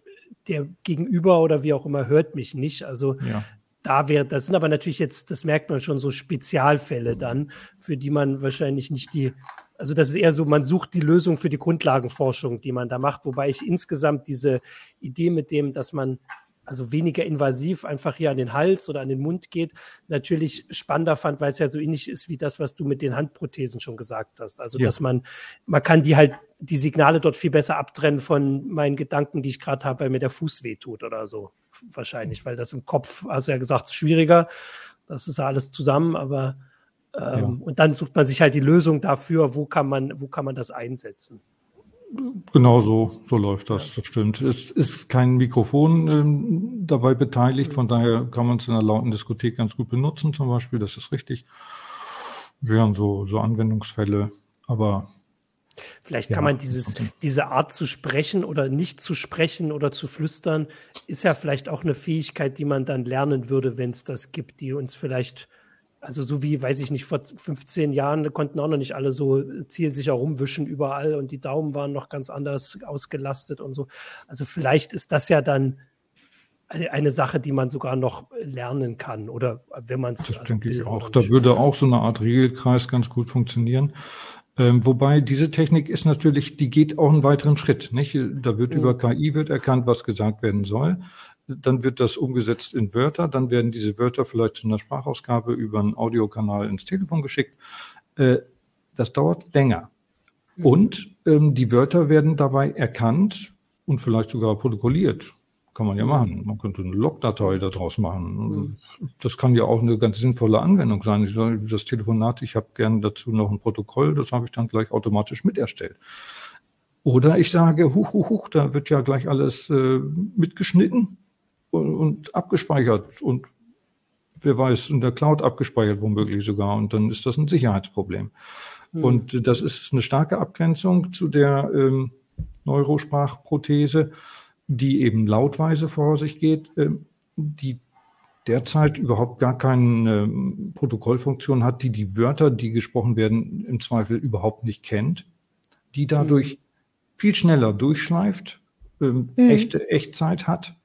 der Gegenüber oder wie auch immer hört mich nicht. Also ja. da wäre, das sind aber natürlich jetzt, das merkt man schon, so Spezialfälle dann, für die man wahrscheinlich nicht die, also das ist eher so, man sucht die Lösung für die Grundlagenforschung, die man da macht, wobei ich insgesamt diese Idee mit dem, dass man also weniger invasiv einfach hier an den Hals oder an den Mund geht, natürlich spannender fand, weil es ja so ähnlich ist wie das, was du mit den Handprothesen schon gesagt hast. Also, ja. dass man, man kann die halt, die Signale dort viel besser abtrennen von meinen Gedanken, die ich gerade habe, weil mir der Fuß wehtut oder so. Wahrscheinlich, weil das im Kopf, also ja gesagt, ist schwieriger. Das ist ja alles zusammen, aber ähm, ja. und dann sucht man sich halt die Lösung dafür, wo kann man, wo kann man das einsetzen.
Genau so, so läuft das, das stimmt. Es ist kein Mikrofon ähm, dabei beteiligt, von daher kann man es in einer lauten Diskothek ganz gut benutzen, zum Beispiel, das ist richtig. Wären so, so Anwendungsfälle, aber
Vielleicht kann ja, man dieses, diese Art zu sprechen oder nicht zu sprechen oder zu flüstern, ist ja vielleicht auch eine Fähigkeit, die man dann lernen würde, wenn es das gibt, die uns vielleicht also so wie, weiß ich nicht, vor 15 Jahren konnten auch noch nicht alle so zielsicher rumwischen überall und die Daumen waren noch ganz anders ausgelastet und so. Also vielleicht ist das ja dann eine Sache, die man sogar noch lernen kann oder wenn man es.
Das denke ich auch. Da würde auch so eine Art Regelkreis ganz gut funktionieren. Ähm, wobei diese Technik ist natürlich, die geht auch einen weiteren Schritt. Nicht? Da wird mhm. über KI wird erkannt, was gesagt werden soll dann wird das umgesetzt in Wörter, dann werden diese Wörter vielleicht zu einer Sprachausgabe über einen Audiokanal ins Telefon geschickt. Äh, das dauert länger. Mhm. Und ähm, die Wörter werden dabei erkannt und vielleicht sogar protokolliert. Kann man ja machen. Man könnte eine Logdatei daraus machen. Mhm. Das kann ja auch eine ganz sinnvolle Anwendung sein. Ich sage, das Telefonat, ich habe gerne dazu noch ein Protokoll, das habe ich dann gleich automatisch mit erstellt. Oder ich sage, huch, huch, huch, da wird ja gleich alles äh, mitgeschnitten und, und abgespeichert und wer weiß, in der Cloud abgespeichert womöglich sogar. Und dann ist das ein Sicherheitsproblem. Mhm. Und das ist eine starke Abgrenzung zu der ähm, Neurosprachprothese, die eben lautweise vor sich geht, ähm, die derzeit überhaupt gar keine ähm, Protokollfunktion hat, die die Wörter, die gesprochen werden, im Zweifel überhaupt nicht kennt, die dadurch mhm. viel schneller durchschleift, ähm, mhm. echte Echtzeit hat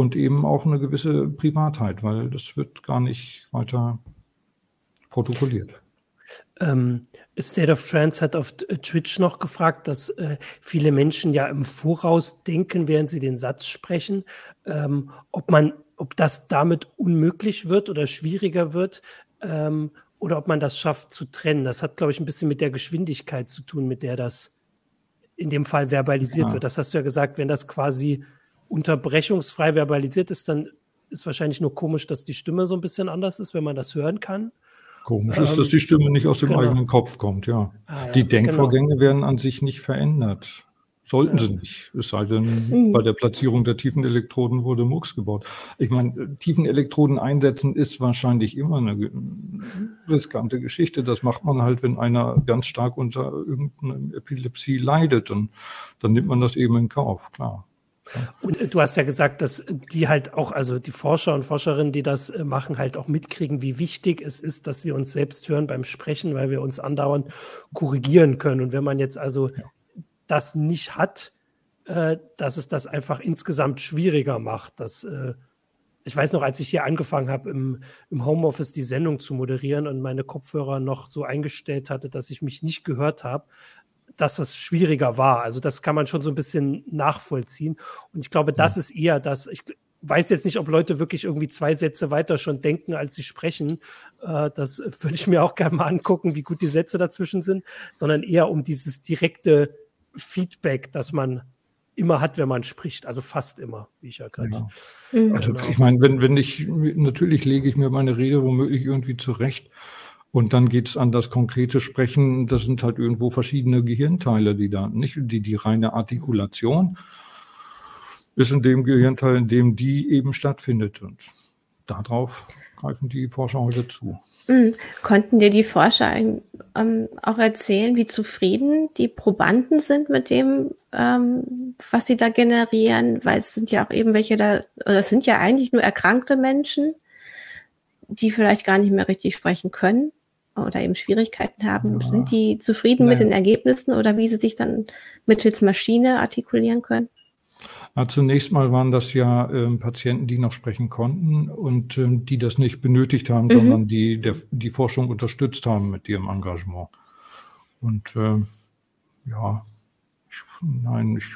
und eben auch eine gewisse Privatheit, weil das wird gar nicht weiter protokolliert.
Ähm, State of Trance hat auf Twitch noch gefragt, dass äh, viele Menschen ja im Voraus denken, während sie den Satz sprechen, ähm, ob man, ob das damit unmöglich wird oder schwieriger wird ähm, oder ob man das schafft zu trennen. Das hat, glaube ich, ein bisschen mit der Geschwindigkeit zu tun, mit der das in dem Fall verbalisiert ja. wird. Das hast du ja gesagt, wenn das quasi unterbrechungsfrei verbalisiert ist, dann ist wahrscheinlich nur komisch, dass die Stimme so ein bisschen anders ist, wenn man das hören kann.
Komisch ähm, ist, dass die Stimme nicht aus dem genau. eigenen Kopf kommt, ja. Ah, ja die Denkvorgänge genau. werden an sich nicht verändert. Sollten ja. sie nicht. Es sei denn, mhm. bei der Platzierung der tiefen Elektroden wurde Mux gebaut. Ich meine, tiefen Elektroden einsetzen ist wahrscheinlich immer eine riskante Geschichte. Das macht man halt, wenn einer ganz stark unter irgendeiner Epilepsie leidet. Und dann nimmt man das eben in Kauf, klar.
Und äh, du hast ja gesagt, dass die halt auch, also die Forscher und Forscherinnen, die das äh, machen, halt auch mitkriegen, wie wichtig es ist, dass wir uns selbst hören beim Sprechen, weil wir uns andauernd korrigieren können. Und wenn man jetzt also das nicht hat, äh, dass es das einfach insgesamt schwieriger macht. Dass, ich weiß noch, als ich hier angefangen habe, im, im Homeoffice die Sendung zu moderieren und meine Kopfhörer noch so eingestellt hatte, dass ich mich nicht gehört habe, dass das schwieriger war. Also das kann man schon so ein bisschen nachvollziehen. Und ich glaube, das ja. ist eher das. Ich weiß jetzt nicht, ob Leute wirklich irgendwie zwei Sätze weiter schon denken, als sie sprechen. Äh, das würde ich mir auch gerne mal angucken, wie gut die Sätze dazwischen sind, sondern eher um dieses direkte Feedback, das man immer hat, wenn man spricht. Also fast immer, wie ich ja gerade.
Ja. Mhm. Also genau. ich meine, wenn, wenn ich, natürlich lege ich mir meine Rede womöglich irgendwie zurecht. Und dann geht's an das konkrete Sprechen. Das sind halt irgendwo verschiedene Gehirnteile, die da, nicht die, die reine Artikulation ist in dem Gehirnteil, in dem die eben stattfindet. Und darauf greifen die Forscher heute zu.
Mhm. Konnten dir die Forscher ähm, auch erzählen, wie zufrieden die Probanden sind mit dem, ähm, was sie da generieren? Weil es sind ja auch eben welche da, oder es sind ja eigentlich nur erkrankte Menschen, die vielleicht gar nicht mehr richtig sprechen können oder eben Schwierigkeiten haben, sind die zufrieden Nein. mit den Ergebnissen oder wie sie sich dann mittels Maschine artikulieren können?
Ja, zunächst mal waren das ja äh, Patienten, die noch sprechen konnten und äh, die das nicht benötigt haben, mhm. sondern die der, die Forschung unterstützt haben mit ihrem Engagement. Und äh, ja, ich, nein, ich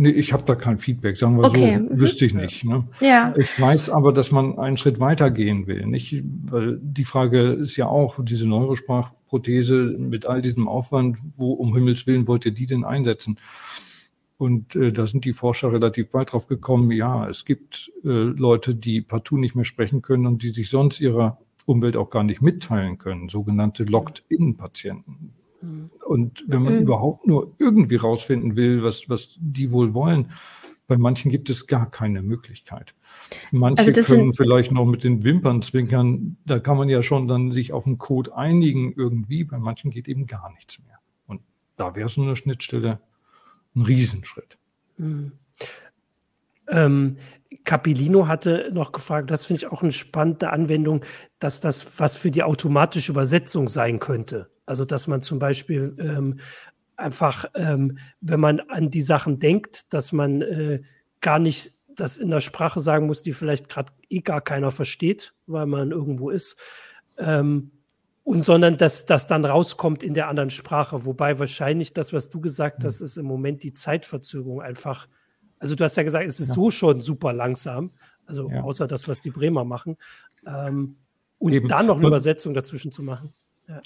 Nee, ich habe da kein Feedback, sagen wir okay. so, wüsste ich nicht. Ne? Ja. Ich weiß aber, dass man einen Schritt weiter gehen will. Nicht? Weil die Frage ist ja auch, diese Neurosprachprothese mit all diesem Aufwand, wo um Himmels Willen wollt ihr die denn einsetzen? Und äh, da sind die Forscher relativ bald drauf gekommen, ja, es gibt äh, Leute, die partout nicht mehr sprechen können und die sich sonst ihrer Umwelt auch gar nicht mitteilen können, sogenannte Locked-in-Patienten. Mhm. Und wenn man mhm. überhaupt nur irgendwie rausfinden will, was, was die wohl wollen, bei manchen gibt es gar keine Möglichkeit. Manche also können vielleicht noch mit den Wimpern zwinkern. Da kann man ja schon dann sich auf einen Code einigen irgendwie. Bei manchen geht eben gar nichts mehr. Und da wäre so eine Schnittstelle ein Riesenschritt. Mhm.
Ähm, Capilino hatte noch gefragt, das finde ich auch eine spannende Anwendung, dass das was für die automatische Übersetzung sein könnte. Also dass man zum Beispiel ähm, einfach, ähm, wenn man an die Sachen denkt, dass man äh, gar nicht das in der Sprache sagen muss, die vielleicht gerade eh gar keiner versteht, weil man irgendwo ist. Ähm, und sondern dass das dann rauskommt in der anderen Sprache. Wobei wahrscheinlich das, was du gesagt hast, ist im Moment die Zeitverzögerung einfach. Also du hast ja gesagt, es ist ja. so schon super langsam. Also ja. außer das, was die Bremer machen. Ähm, und Eben. dann noch eine Übersetzung dazwischen zu machen.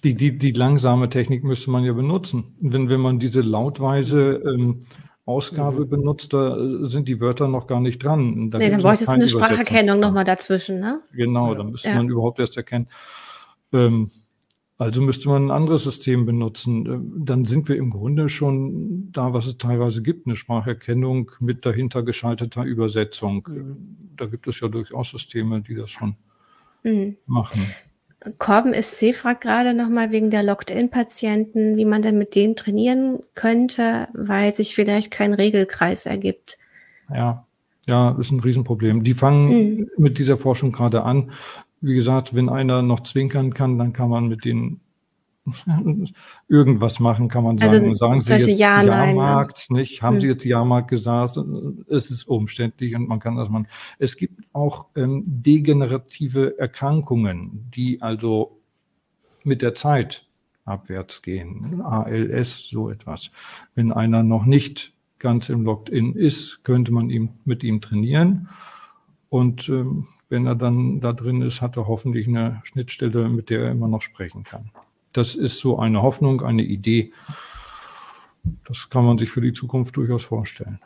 Die, die, die langsame Technik müsste man ja benutzen. Wenn, wenn man diese lautweise ähm, Ausgabe mhm. benutzt, da äh, sind die Wörter noch gar nicht dran.
Da nee, dann bräuchte es eine Spracherkennung nochmal dazwischen, ne?
Genau, ja. dann müsste ja. man überhaupt erst erkennen. Ähm, also müsste man ein anderes System benutzen. Ähm, dann sind wir im Grunde schon da, was es teilweise gibt, eine Spracherkennung mit dahinter geschalteter Übersetzung. Mhm. Da gibt es ja durchaus Systeme, die das schon mhm. machen.
Corben SC fragt gerade nochmal wegen der Locked-In-Patienten, wie man denn mit denen trainieren könnte, weil sich vielleicht kein Regelkreis ergibt.
Ja, ja, ist ein Riesenproblem. Die fangen mhm. mit dieser Forschung gerade an. Wie gesagt, wenn einer noch zwinkern kann, dann kann man mit denen *laughs* irgendwas machen, kann man sagen. Also sagen Sie jetzt ja, Jahrmarkt, nein, nicht? Haben hm. Sie jetzt Jahrmarkt gesagt? Es ist umständlich und man kann das man. Es gibt auch ähm, degenerative Erkrankungen, die also mit der Zeit abwärts gehen. ALS, so etwas. Wenn einer noch nicht ganz im Locked-in ist, könnte man ihm mit ihm trainieren. Und ähm, wenn er dann da drin ist, hat er hoffentlich eine Schnittstelle, mit der er immer noch sprechen kann. Das ist so eine Hoffnung, eine Idee. Das kann man sich für die Zukunft durchaus vorstellen.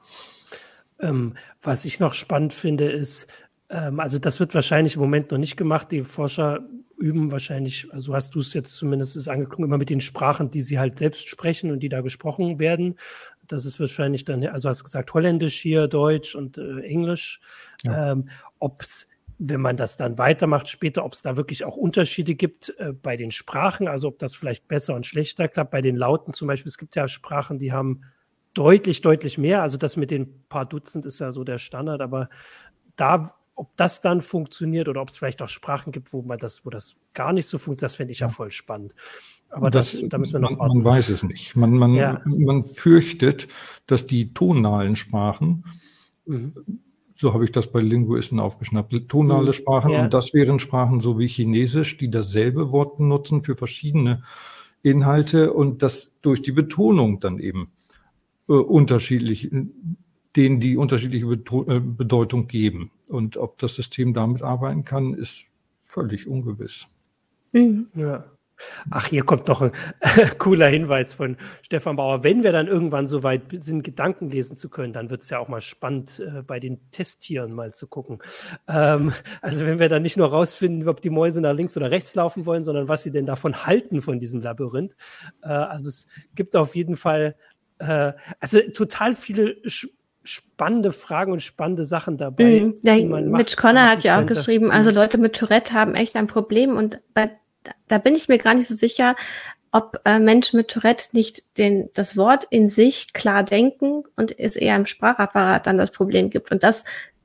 Ähm, was ich noch spannend finde, ist, ähm, also das wird wahrscheinlich im Moment noch nicht gemacht. Die Forscher üben wahrscheinlich, also hast du es jetzt zumindest angeklungen, immer mit den Sprachen, die sie halt selbst sprechen und die da gesprochen werden. Das ist wahrscheinlich dann, also hast gesagt Holländisch hier, Deutsch und äh, Englisch. Ja. Ähm, Ob es wenn man das dann weitermacht später, ob es da wirklich auch Unterschiede gibt äh, bei den Sprachen, also ob das vielleicht besser und schlechter klappt. Bei den Lauten zum Beispiel, es gibt ja Sprachen, die haben deutlich, deutlich mehr. Also das mit den paar Dutzend ist ja so der Standard, aber da, ob das dann funktioniert oder ob es vielleicht auch Sprachen gibt, wo man das, wo das gar nicht so funktioniert, das fände ich ja voll spannend.
Aber das, das, da müssen wir noch man, man weiß es nicht. Man, man, ja. man fürchtet, dass die tonalen Sprachen mhm so habe ich das bei Linguisten aufgeschnappt, tonale mhm. Sprachen. Ja. Und das wären Sprachen so wie Chinesisch, die dasselbe Wort benutzen für verschiedene Inhalte und das durch die Betonung dann eben äh, unterschiedlich, denen die unterschiedliche äh, Bedeutung geben. Und ob das System damit arbeiten kann, ist völlig ungewiss.
Mhm. Ja. Ach, hier kommt noch ein *laughs* cooler Hinweis von Stefan Bauer. Wenn wir dann irgendwann so weit sind, Gedanken lesen zu können, dann wird es ja auch mal spannend, äh, bei den Testtieren mal zu gucken. Ähm, also wenn wir dann nicht nur rausfinden, ob die Mäuse nach links oder rechts laufen wollen, sondern was sie denn davon halten von diesem Labyrinth. Äh, also es gibt auf jeden Fall, äh, also total viele spannende Fragen und spannende Sachen dabei.
Mm, ja, Mitch Connor hat ja auch geschrieben, also Leute mit Tourette haben echt ein Problem und bei da bin ich mir gar nicht so sicher, ob äh, Menschen mit Tourette nicht den, das Wort in sich klar denken und es eher im Sprachapparat dann das Problem gibt. Und das,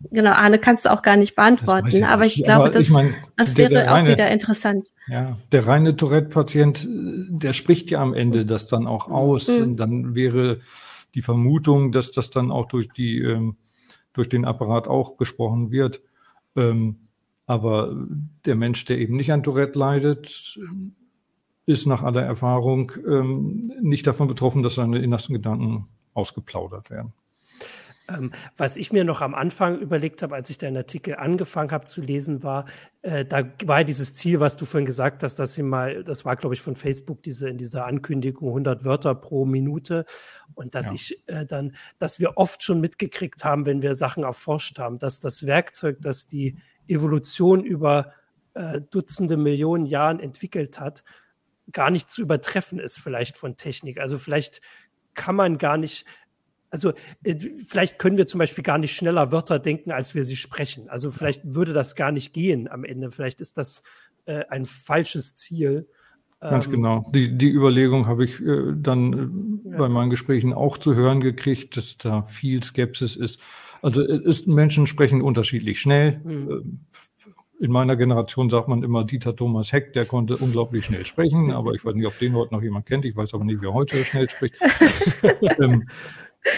genau, Arne, kannst du auch gar nicht beantworten. Ich aber ich glaube, aber das, ich mein, das wäre der, der reine, auch wieder interessant.
Ja, der reine Tourette-Patient, der spricht ja am Ende das dann auch aus. Mhm. Und dann wäre die Vermutung, dass das dann auch durch die, ähm, durch den Apparat auch gesprochen wird. Ähm, aber der Mensch, der eben nicht an Tourette leidet, ist nach aller Erfahrung ähm, nicht davon betroffen, dass seine innersten Gedanken ausgeplaudert werden.
Ähm, was ich mir noch am Anfang überlegt habe, als ich deinen Artikel angefangen habe zu lesen, war, äh, da war dieses Ziel, was du vorhin gesagt hast, dass sie mal, das war glaube ich von Facebook, diese in dieser Ankündigung 100 Wörter pro Minute und dass ja. ich äh, dann, dass wir oft schon mitgekriegt haben, wenn wir Sachen erforscht haben, dass das Werkzeug, das die Evolution über äh, Dutzende Millionen Jahren entwickelt hat, gar nicht zu übertreffen ist, vielleicht von Technik. Also vielleicht kann man gar nicht, also äh, vielleicht können wir zum Beispiel gar nicht schneller Wörter denken, als wir sie sprechen. Also vielleicht würde das gar nicht gehen am Ende. Vielleicht ist das äh, ein falsches Ziel.
Ganz ähm, genau. Die, die Überlegung habe ich äh, dann äh, ja. bei meinen Gesprächen auch zu hören gekriegt, dass da viel Skepsis ist. Also äh, ist, Menschen sprechen unterschiedlich schnell. Mhm. In meiner Generation sagt man immer Dieter Thomas Heck, der konnte unglaublich schnell sprechen, aber ich weiß nicht, ob den heute noch jemand kennt. Ich weiß aber nicht, wer heute schnell spricht. *laughs* ähm,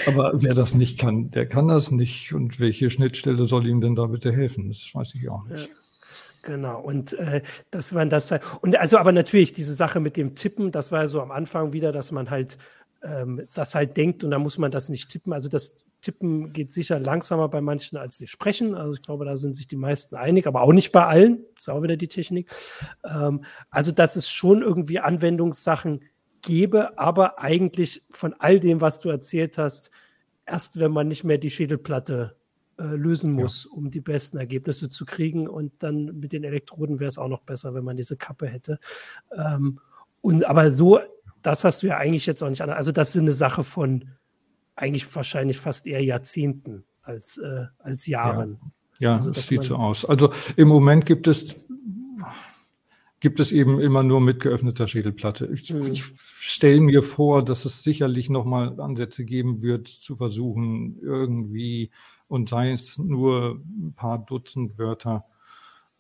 aber wer das nicht kann, der kann das nicht. Und welche Schnittstelle soll ihm denn da bitte helfen? Das weiß ich auch nicht. Ja.
Genau, und äh, dass man das und also aber natürlich diese Sache mit dem Tippen, das war ja so am Anfang wieder, dass man halt ähm, das halt denkt und da muss man das nicht tippen. Also das Tippen geht sicher langsamer bei manchen als sie sprechen. Also ich glaube, da sind sich die meisten einig, aber auch nicht bei allen. Das ist auch wieder die Technik. Ähm, also dass es schon irgendwie Anwendungssachen gäbe, aber eigentlich von all dem, was du erzählt hast, erst wenn man nicht mehr die Schädelplatte äh, lösen muss, ja. um die besten Ergebnisse zu kriegen. Und dann mit den Elektroden wäre es auch noch besser, wenn man diese Kappe hätte. Ähm, und aber so, das hast du ja eigentlich jetzt auch nicht an. Also das ist eine Sache von eigentlich wahrscheinlich fast eher Jahrzehnten als, äh, als Jahren.
Ja, ja also, das sieht so aus. Also im Moment gibt es gibt es eben immer nur mit geöffneter Schädelplatte. Ich, mhm. ich stelle mir vor, dass es sicherlich nochmal Ansätze geben wird, zu versuchen, irgendwie und sei es nur ein paar Dutzend Wörter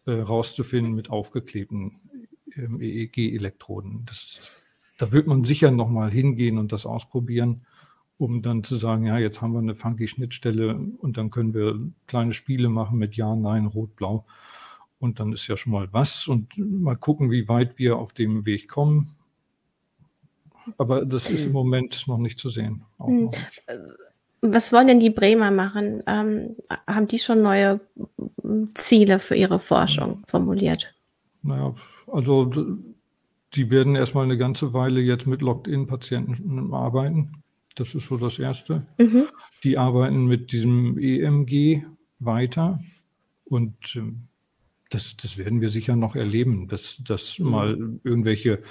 äh, rauszufinden mit aufgeklebten ähm, EEG-Elektroden. Da wird man sicher nochmal hingehen und das ausprobieren, um dann zu sagen, ja, jetzt haben wir eine funky Schnittstelle und dann können wir kleine Spiele machen mit Ja, Nein, Rot, Blau. Und dann ist ja schon mal was und mal gucken, wie weit wir auf dem Weg kommen. Aber das ist im Moment noch nicht zu sehen. Hm. Nicht.
Was wollen denn die Bremer machen? Ähm, haben die schon neue Ziele für ihre Forschung formuliert?
Naja, also die werden erstmal eine ganze Weile jetzt mit Locked-In-Patienten arbeiten. Das ist so das Erste. Mhm. Die arbeiten mit diesem EMG weiter und ähm, das, das werden wir sicher noch erleben, dass das mhm. mal irgendwelche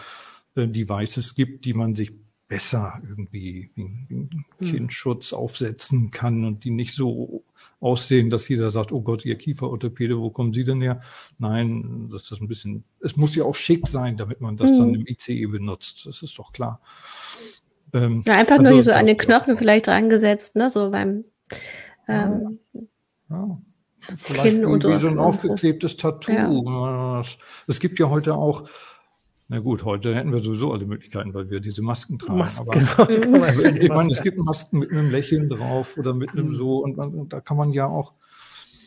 äh, Devices gibt, die man sich besser irgendwie einen hm. Kindschutz aufsetzen kann und die nicht so aussehen, dass jeder sagt, oh Gott, ihr Kieferorthopäde, wo kommen Sie denn her? Nein, das ist ein bisschen, es muss ja auch schick sein, damit man das mhm. dann im ICE benutzt. Das ist doch klar.
Ähm, ja, einfach also, nur so an den Knochen vielleicht reingesetzt, ne, so beim ähm,
ja. Vielleicht Kinn irgendwie so ein aufgeklebtes Tattoo. Ja. Es gibt ja heute auch na gut, heute hätten wir sowieso alle Möglichkeiten, weil wir diese Masken tragen. Masken, aber, *laughs* genau. *laughs* ich meine, es gibt Masken mit einem Lächeln drauf oder mit einem mhm. so und, und, da kann man ja auch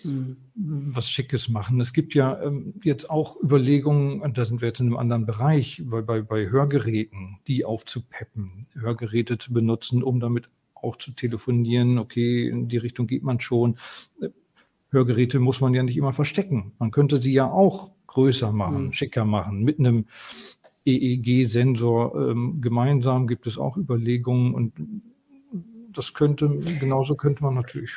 mhm. was Schickes machen. Es gibt ja ähm, jetzt auch Überlegungen, und da sind wir jetzt in einem anderen Bereich, bei, bei, bei Hörgeräten, die aufzupeppen, Hörgeräte zu benutzen, um damit auch zu telefonieren. Okay, in die Richtung geht man schon. Hörgeräte muss man ja nicht immer verstecken. Man könnte sie ja auch größer machen, mhm. schicker machen, mit einem EEG-Sensor ähm, gemeinsam gibt es auch Überlegungen und das könnte, genauso könnte man natürlich.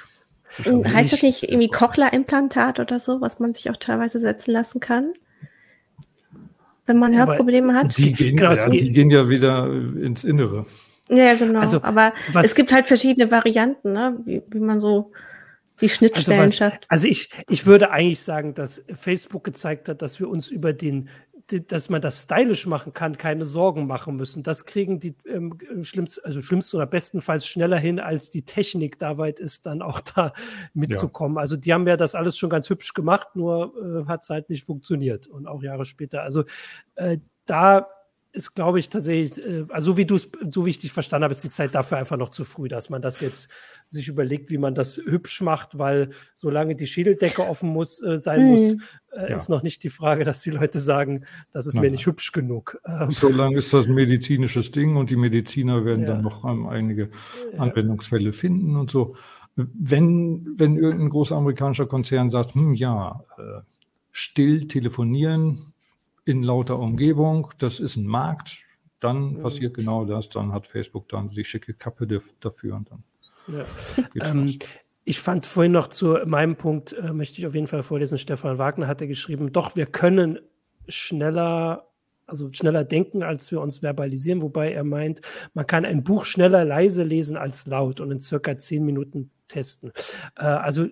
Heißt das nicht irgendwie Cochlea-Implantat oder so, was man sich auch teilweise setzen lassen kann? Wenn man Hörprobleme hat?
Die gehen, genau, ja, die gehen ja wieder ins Innere.
Ja, genau. Also, Aber es gibt halt verschiedene Varianten, ne? wie, wie man so die Schnittstellen
also
was, schafft.
Also ich, ich würde eigentlich sagen, dass Facebook gezeigt hat, dass wir uns über den dass man das stylisch machen kann, keine Sorgen machen müssen. Das kriegen die ähm, schlimmst, also schlimmsten oder bestenfalls schneller hin, als die Technik da weit ist, dann auch da mitzukommen. Ja. Also die haben ja das alles schon ganz hübsch gemacht, nur äh, hat es halt nicht funktioniert und auch Jahre später. Also äh, da ist, glaube ich, tatsächlich, äh, also so wie du es, so wie ich dich verstanden habe, ist die Zeit dafür einfach noch zu früh, dass man das jetzt sich überlegt, wie man das hübsch macht, weil solange die Schädeldecke offen muss, äh, sein hm. muss, äh, ja. ist noch nicht die Frage, dass die Leute sagen, das ist Nein. mir nicht hübsch genug.
Ähm, solange ist das ein medizinisches Ding und die Mediziner werden ja. dann noch ähm, einige ja. Anwendungsfälle finden und so. Wenn, wenn irgendein großer amerikanischer Konzern sagt, hm, ja, äh, still telefonieren, in lauter Umgebung, das ist ein Markt, dann mhm. passiert genau das, dann hat Facebook dann die schicke Kappe dafür und dann.
Ja. Ähm, ich fand vorhin noch zu meinem Punkt, äh, möchte ich auf jeden Fall vorlesen, Stefan Wagner hatte geschrieben, doch wir können schneller also schneller denken, als wir uns verbalisieren, wobei er meint, man kann ein Buch schneller leise lesen als laut und in circa zehn Minuten testen. Äh, also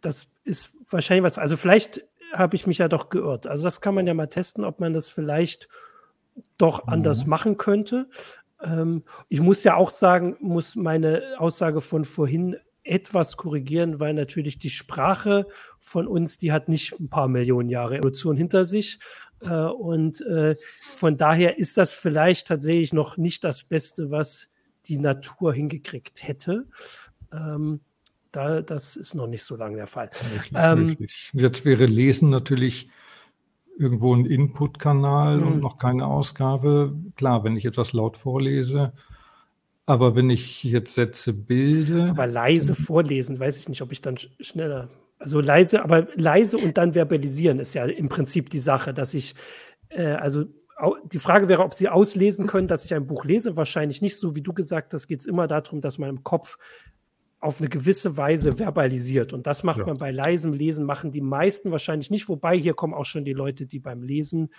das ist wahrscheinlich was, also vielleicht habe ich mich ja doch geirrt. Also das kann man ja mal testen, ob man das vielleicht doch mhm. anders machen könnte. Ähm, ich muss ja auch sagen, muss meine Aussage von vorhin etwas korrigieren, weil natürlich die Sprache von uns, die hat nicht ein paar Millionen Jahre Evolution hinter sich. Äh, und äh, von daher ist das vielleicht tatsächlich noch nicht das Beste, was die Natur hingekriegt hätte. Ähm, da, das ist noch nicht so lange der Fall.
Wirklich, ähm, wirklich. Jetzt wäre Lesen natürlich irgendwo ein Input-Kanal und hm. noch keine Ausgabe. Klar, wenn ich etwas laut vorlese, aber wenn ich jetzt Sätze bilde.
Aber leise vorlesen, weiß ich nicht, ob ich dann schneller. Also leise, aber leise und dann verbalisieren ist ja im Prinzip die Sache, dass ich, äh, also die Frage wäre, ob Sie auslesen können, dass ich ein Buch lese. Wahrscheinlich nicht so, wie du gesagt hast, geht es immer darum, dass man im Kopf auf eine gewisse Weise verbalisiert. Und das macht ja. man bei leisem Lesen, machen die meisten wahrscheinlich nicht. Wobei hier kommen auch schon die Leute, die beim Lesen,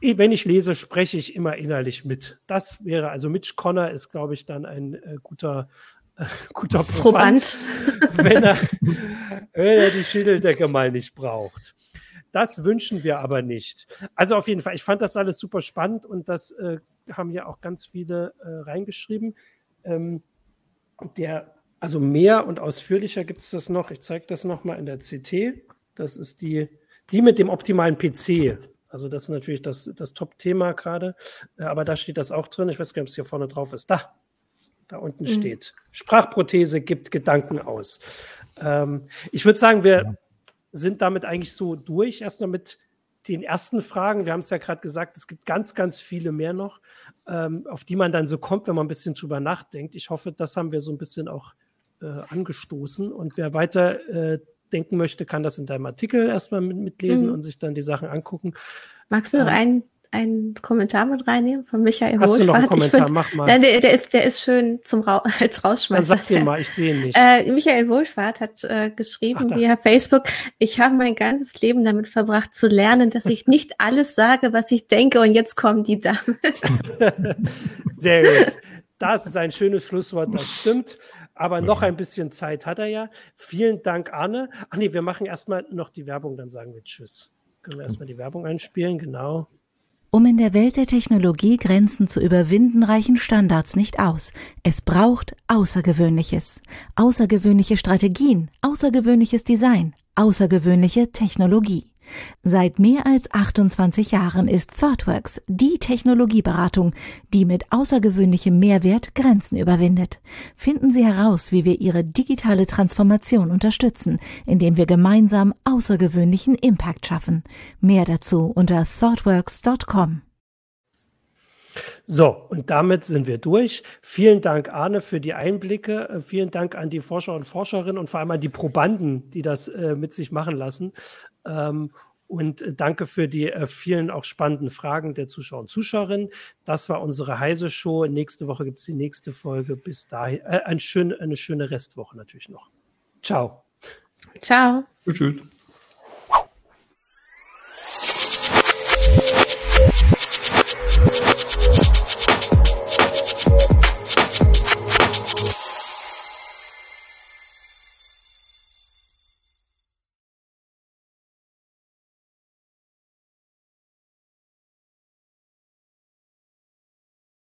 wenn ich lese, spreche ich immer innerlich mit. Das wäre, also Mitch Connor ist, glaube ich, dann ein äh, guter, äh, *laughs* guter Proband, Proband. *laughs* wenn, er, wenn er die Schädeldecke mal nicht braucht. Das wünschen wir aber nicht. Also auf jeden Fall, ich fand das alles super spannend und das äh, haben ja auch ganz viele äh, reingeschrieben. Ähm, der also mehr und ausführlicher gibt es das noch. Ich zeige das nochmal in der CT. Das ist die, die mit dem optimalen PC. Also das ist natürlich das, das Top-Thema gerade. Äh, aber da steht das auch drin. Ich weiß gar nicht, ob es hier vorne drauf ist. Da, da unten mhm. steht. Sprachprothese gibt Gedanken aus. Ähm, ich würde sagen, wir ja. sind damit eigentlich so durch. Erstmal mit den ersten Fragen. Wir haben es ja gerade gesagt, es gibt ganz, ganz viele mehr noch, ähm, auf die man dann so kommt, wenn man ein bisschen drüber nachdenkt. Ich hoffe, das haben wir so ein bisschen auch äh, angestoßen. Und wer weiter äh, denken möchte, kann das in deinem Artikel erstmal mit, mitlesen mhm. und sich dann die Sachen angucken.
Magst du noch ähm, einen, einen Kommentar mit reinnehmen von Michael
Hast Wohlfahrt? du noch einen Kommentar? Find,
Mach mal. Nein, der, der, ist, der ist schön zum Ra *laughs* als Rausschmeißen.
Dann sag den mal, ich sehe ihn nicht.
Äh, Michael Wohlfahrt hat äh, geschrieben Ach, via Facebook, ich habe mein ganzes Leben damit verbracht zu lernen, dass ich nicht *laughs* alles sage, was ich denke und jetzt kommen die Damen. *laughs*
Sehr gut. Das ist ein schönes Schlusswort, das stimmt. Aber noch ein bisschen Zeit hat er ja. Vielen Dank, Arne. Ach nee, wir machen erstmal noch die Werbung, dann sagen wir Tschüss. Können wir erstmal die Werbung einspielen, genau.
Um in der Welt der Technologie Grenzen zu überwinden, reichen Standards nicht aus. Es braucht Außergewöhnliches. Außergewöhnliche Strategien, außergewöhnliches Design, außergewöhnliche Technologie. Seit mehr als 28 Jahren ist ThoughtWorks die Technologieberatung, die mit außergewöhnlichem Mehrwert Grenzen überwindet. Finden Sie heraus, wie wir Ihre digitale Transformation unterstützen, indem wir gemeinsam außergewöhnlichen Impact schaffen. Mehr dazu unter thoughtworks.com.
So, und damit sind wir durch. Vielen Dank, Arne, für die Einblicke. Vielen Dank an die Forscher und Forscherinnen und vor allem an die Probanden, die das äh, mit sich machen lassen. Ähm, und äh, danke für die äh, vielen auch spannenden Fragen der Zuschauer und Zuschauerinnen. Das war unsere Heise Show. Nächste Woche gibt es die nächste Folge. Bis dahin äh, ein schön, eine schöne Restwoche natürlich noch. Ciao.
Ciao.
Tschüss.